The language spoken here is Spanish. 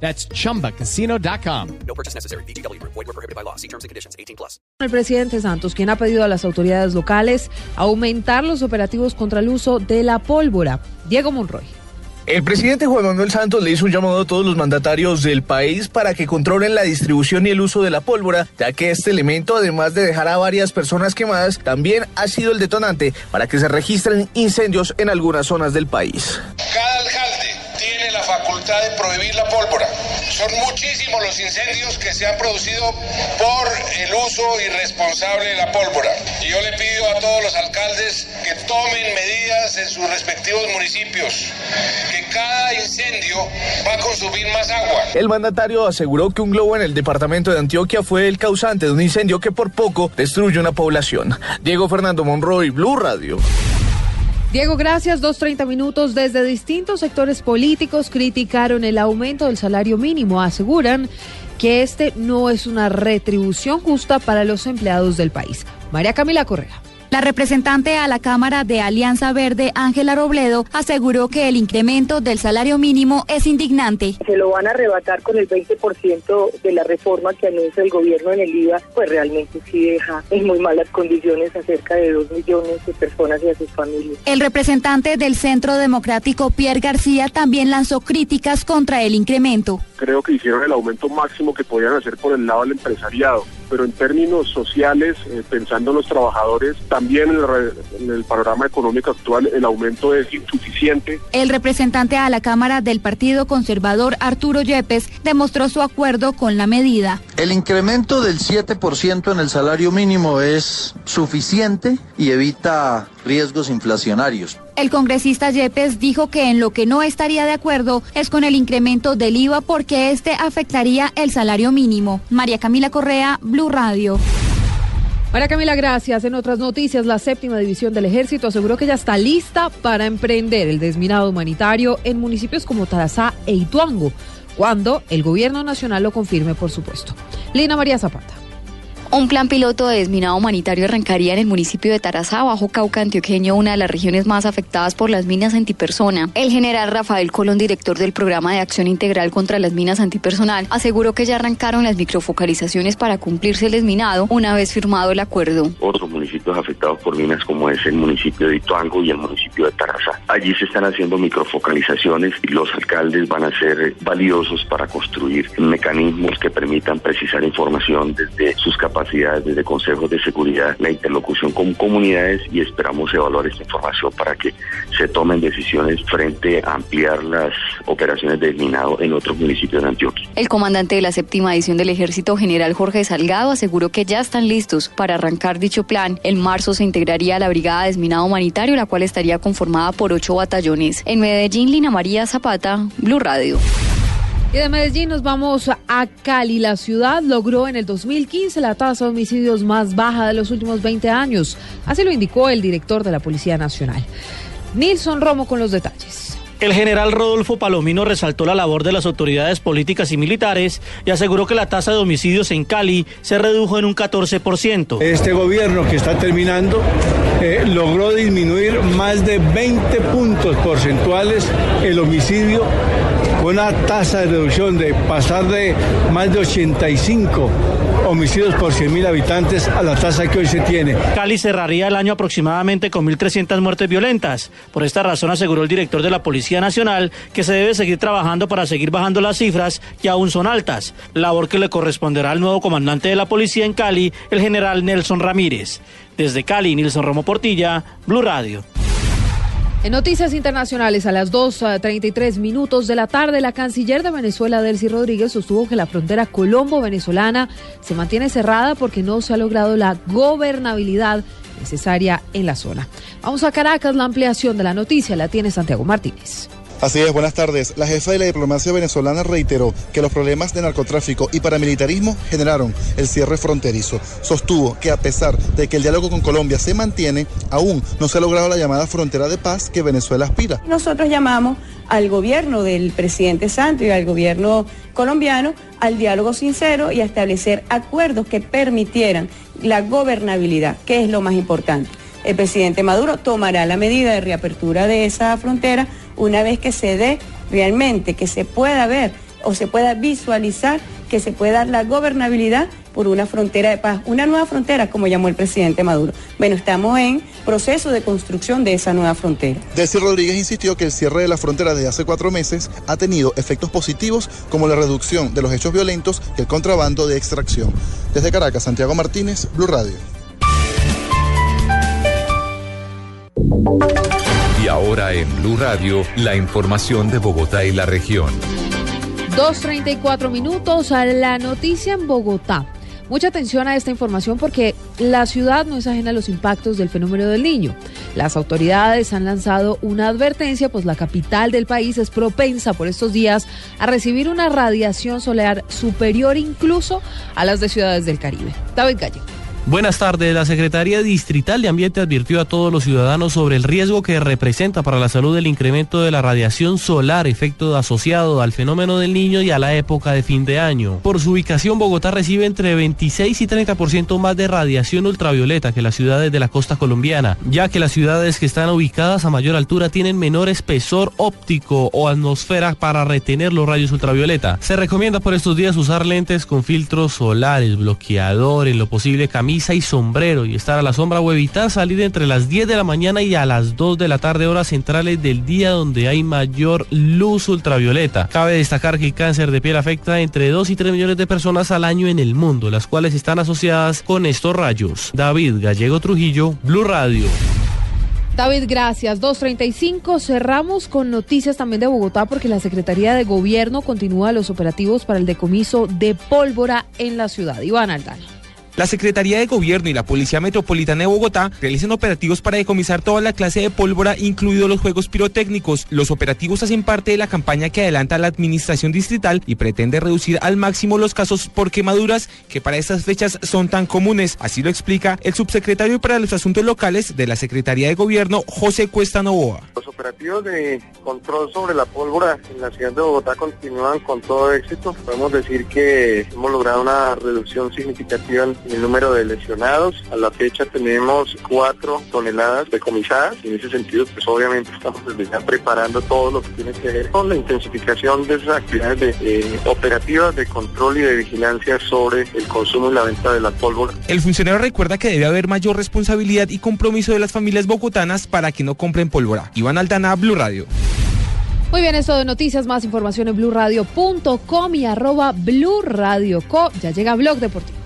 That's chumbacasino.com. No purchase necessary. BGW. Void were prohibited by law. See terms and conditions. 18 plus. El presidente Santos, quien ha pedido a las autoridades locales aumentar los operativos contra el uso de la pólvora. Diego Monroy. El presidente Juan Manuel Santos le hizo un llamado a todos los mandatarios del país para que controlen la distribución y el uso de la pólvora, ya que este elemento, además de dejar a varias personas quemadas, también ha sido el detonante para que se registren incendios en algunas zonas del país. De prohibir la pólvora. Son muchísimos los incendios que se han producido por el uso irresponsable de la pólvora. Y yo le pido a todos los alcaldes que tomen medidas en sus respectivos municipios, que cada incendio va a consumir más agua. El mandatario aseguró que un globo en el departamento de Antioquia fue el causante de un incendio que por poco destruye una población. Diego Fernando Monroy, Blue Radio. Diego, gracias. 2.30 minutos. Desde distintos sectores políticos criticaron el aumento del salario mínimo. Aseguran que este no es una retribución justa para los empleados del país. María Camila Correa. La representante a la Cámara de Alianza Verde, Ángela Robledo, aseguró que el incremento del salario mínimo es indignante. Se lo van a arrebatar con el 20% de la reforma que anuncia el gobierno en el IVA, pues realmente sí deja en muy malas condiciones a cerca de 2 millones de personas y a sus familias. El representante del Centro Democrático, Pierre García, también lanzó críticas contra el incremento. Creo que hicieron el aumento máximo que podían hacer por el lado del empresariado pero en términos sociales, eh, pensando en los trabajadores, también en el, en el, panorama económico actual el aumento es insuficiente. El representante a la Cámara del Partido Conservador, Arturo Yepes, demostró su acuerdo con la medida. El incremento del 7% en el salario mínimo es suficiente y evita riesgos inflacionarios. El congresista Yepes dijo que en lo que no estaría de acuerdo es con el incremento del IVA porque este afectaría el salario mínimo. María Camila Correa, Blue Radio. María Camila, gracias. En otras noticias, la séptima división del ejército aseguró que ya está lista para emprender el desminado humanitario en municipios como Tarazá e Ituango, cuando el gobierno nacional lo confirme, por supuesto. Lina María Zapata. Un plan piloto de desminado humanitario arrancaría en el municipio de Tarazá, Bajo Cauca Antioqueño, una de las regiones más afectadas por las minas antipersona. El general Rafael Colón, director del programa de acción integral contra las minas antipersonal, aseguró que ya arrancaron las microfocalizaciones para cumplirse el desminado una vez firmado el acuerdo. Otros municipios afectados por minas como es el municipio de Ituango y el municipio de Tarazá. Allí se están haciendo microfocalizaciones y los alcaldes van a ser valiosos para construir mecanismos que permitan precisar información desde sus capacidades desde consejos de seguridad, la interlocución con comunidades y esperamos evaluar esta información para que se tomen decisiones frente a ampliar las operaciones de minado en otros municipios de Antioquia. El comandante de la séptima edición del Ejército, general Jorge Salgado, aseguró que ya están listos para arrancar dicho plan. En marzo se integraría la Brigada de Desminado Humanitario, la cual estaría conformada por ocho batallones. En Medellín, Lina María Zapata, Blue Radio. Y de Medellín nos vamos a Cali. La ciudad logró en el 2015 la tasa de homicidios más baja de los últimos 20 años. Así lo indicó el director de la Policía Nacional. Nilson Romo con los detalles. El general Rodolfo Palomino resaltó la labor de las autoridades políticas y militares y aseguró que la tasa de homicidios en Cali se redujo en un 14%. Este gobierno que está terminando eh, logró disminuir más de 20 puntos porcentuales el homicidio una tasa de reducción de pasar de más de 85 homicidios por 100.000 habitantes a la tasa que hoy se tiene. Cali cerraría el año aproximadamente con 1.300 muertes violentas. Por esta razón aseguró el director de la Policía Nacional que se debe seguir trabajando para seguir bajando las cifras que aún son altas, labor que le corresponderá al nuevo comandante de la policía en Cali, el general Nelson Ramírez. Desde Cali, Nilson Romo Portilla, Blue Radio. En noticias internacionales, a las 2.33 minutos de la tarde, la canciller de Venezuela, Delcy Rodríguez, sostuvo que la frontera colombo-venezolana se mantiene cerrada porque no se ha logrado la gobernabilidad necesaria en la zona. Vamos a Caracas, la ampliación de la noticia la tiene Santiago Martínez. Así es, buenas tardes. La jefa de la diplomacia venezolana reiteró que los problemas de narcotráfico y paramilitarismo generaron el cierre fronterizo. Sostuvo que a pesar de que el diálogo con Colombia se mantiene, aún no se ha logrado la llamada frontera de paz que Venezuela aspira. Nosotros llamamos al gobierno del presidente Santos y al gobierno colombiano al diálogo sincero y a establecer acuerdos que permitieran la gobernabilidad, que es lo más importante. El presidente Maduro tomará la medida de reapertura de esa frontera una vez que se dé realmente, que se pueda ver o se pueda visualizar que se pueda dar la gobernabilidad por una frontera de paz, una nueva frontera, como llamó el presidente Maduro. Bueno, estamos en proceso de construcción de esa nueva frontera. Desi Rodríguez insistió que el cierre de la frontera desde hace cuatro meses ha tenido efectos positivos como la reducción de los hechos violentos y el contrabando de extracción. Desde Caracas, Santiago Martínez, Blue Radio. Ahora en Blue Radio, la información de Bogotá y la región. 2.34 minutos a la noticia en Bogotá. Mucha atención a esta información porque la ciudad no es ajena a los impactos del fenómeno del niño. Las autoridades han lanzado una advertencia, pues la capital del país es propensa por estos días a recibir una radiación solar superior incluso a las de ciudades del Caribe. David Gallego. Buenas tardes. La Secretaría Distrital de Ambiente advirtió a todos los ciudadanos sobre el riesgo que representa para la salud el incremento de la radiación solar, efecto asociado al fenómeno del niño y a la época de fin de año. Por su ubicación, Bogotá recibe entre 26 y 30% más de radiación ultravioleta que las ciudades de la costa colombiana, ya que las ciudades que están ubicadas a mayor altura tienen menor espesor óptico o atmósfera para retener los rayos ultravioleta. Se recomienda por estos días usar lentes con filtros solares, bloqueador, en lo posible y sombrero y estar a la sombra o evitar salir entre las 10 de la mañana y a las 2 de la tarde horas centrales del día donde hay mayor luz ultravioleta. Cabe destacar que el cáncer de piel afecta entre 2 y 3 millones de personas al año en el mundo, las cuales están asociadas con estos rayos. David Gallego Trujillo, Blue Radio. David, gracias. 2.35. Cerramos con noticias también de Bogotá porque la Secretaría de Gobierno continúa los operativos para el decomiso de pólvora en la ciudad. Iván Aldana. La Secretaría de Gobierno y la Policía Metropolitana de Bogotá realizan operativos para decomisar toda la clase de pólvora, incluidos los juegos pirotécnicos. Los operativos hacen parte de la campaña que adelanta la Administración Distrital y pretende reducir al máximo los casos por quemaduras que para estas fechas son tan comunes. Así lo explica el subsecretario para los Asuntos Locales de la Secretaría de Gobierno, José Cuesta Novoa. Los operativos de control sobre la pólvora en la ciudad de Bogotá continúan con todo éxito. Podemos decir que hemos logrado una reducción significativa en el número de lesionados. A la fecha tenemos cuatro toneladas decomisadas y en ese sentido pues obviamente estamos desde ya preparando todo lo que tiene que ver con la intensificación de esas actividades de, eh, operativas de control y de vigilancia sobre el consumo y la venta de la pólvora. El funcionario recuerda que debe haber mayor responsabilidad y compromiso de las familias bogotanas para que no compren pólvora. Iván Aldana, Blue Radio. Muy bien, esto de noticias, más información en blurradio.com y arroba blurradioco. Ya llega Blog Deportivo.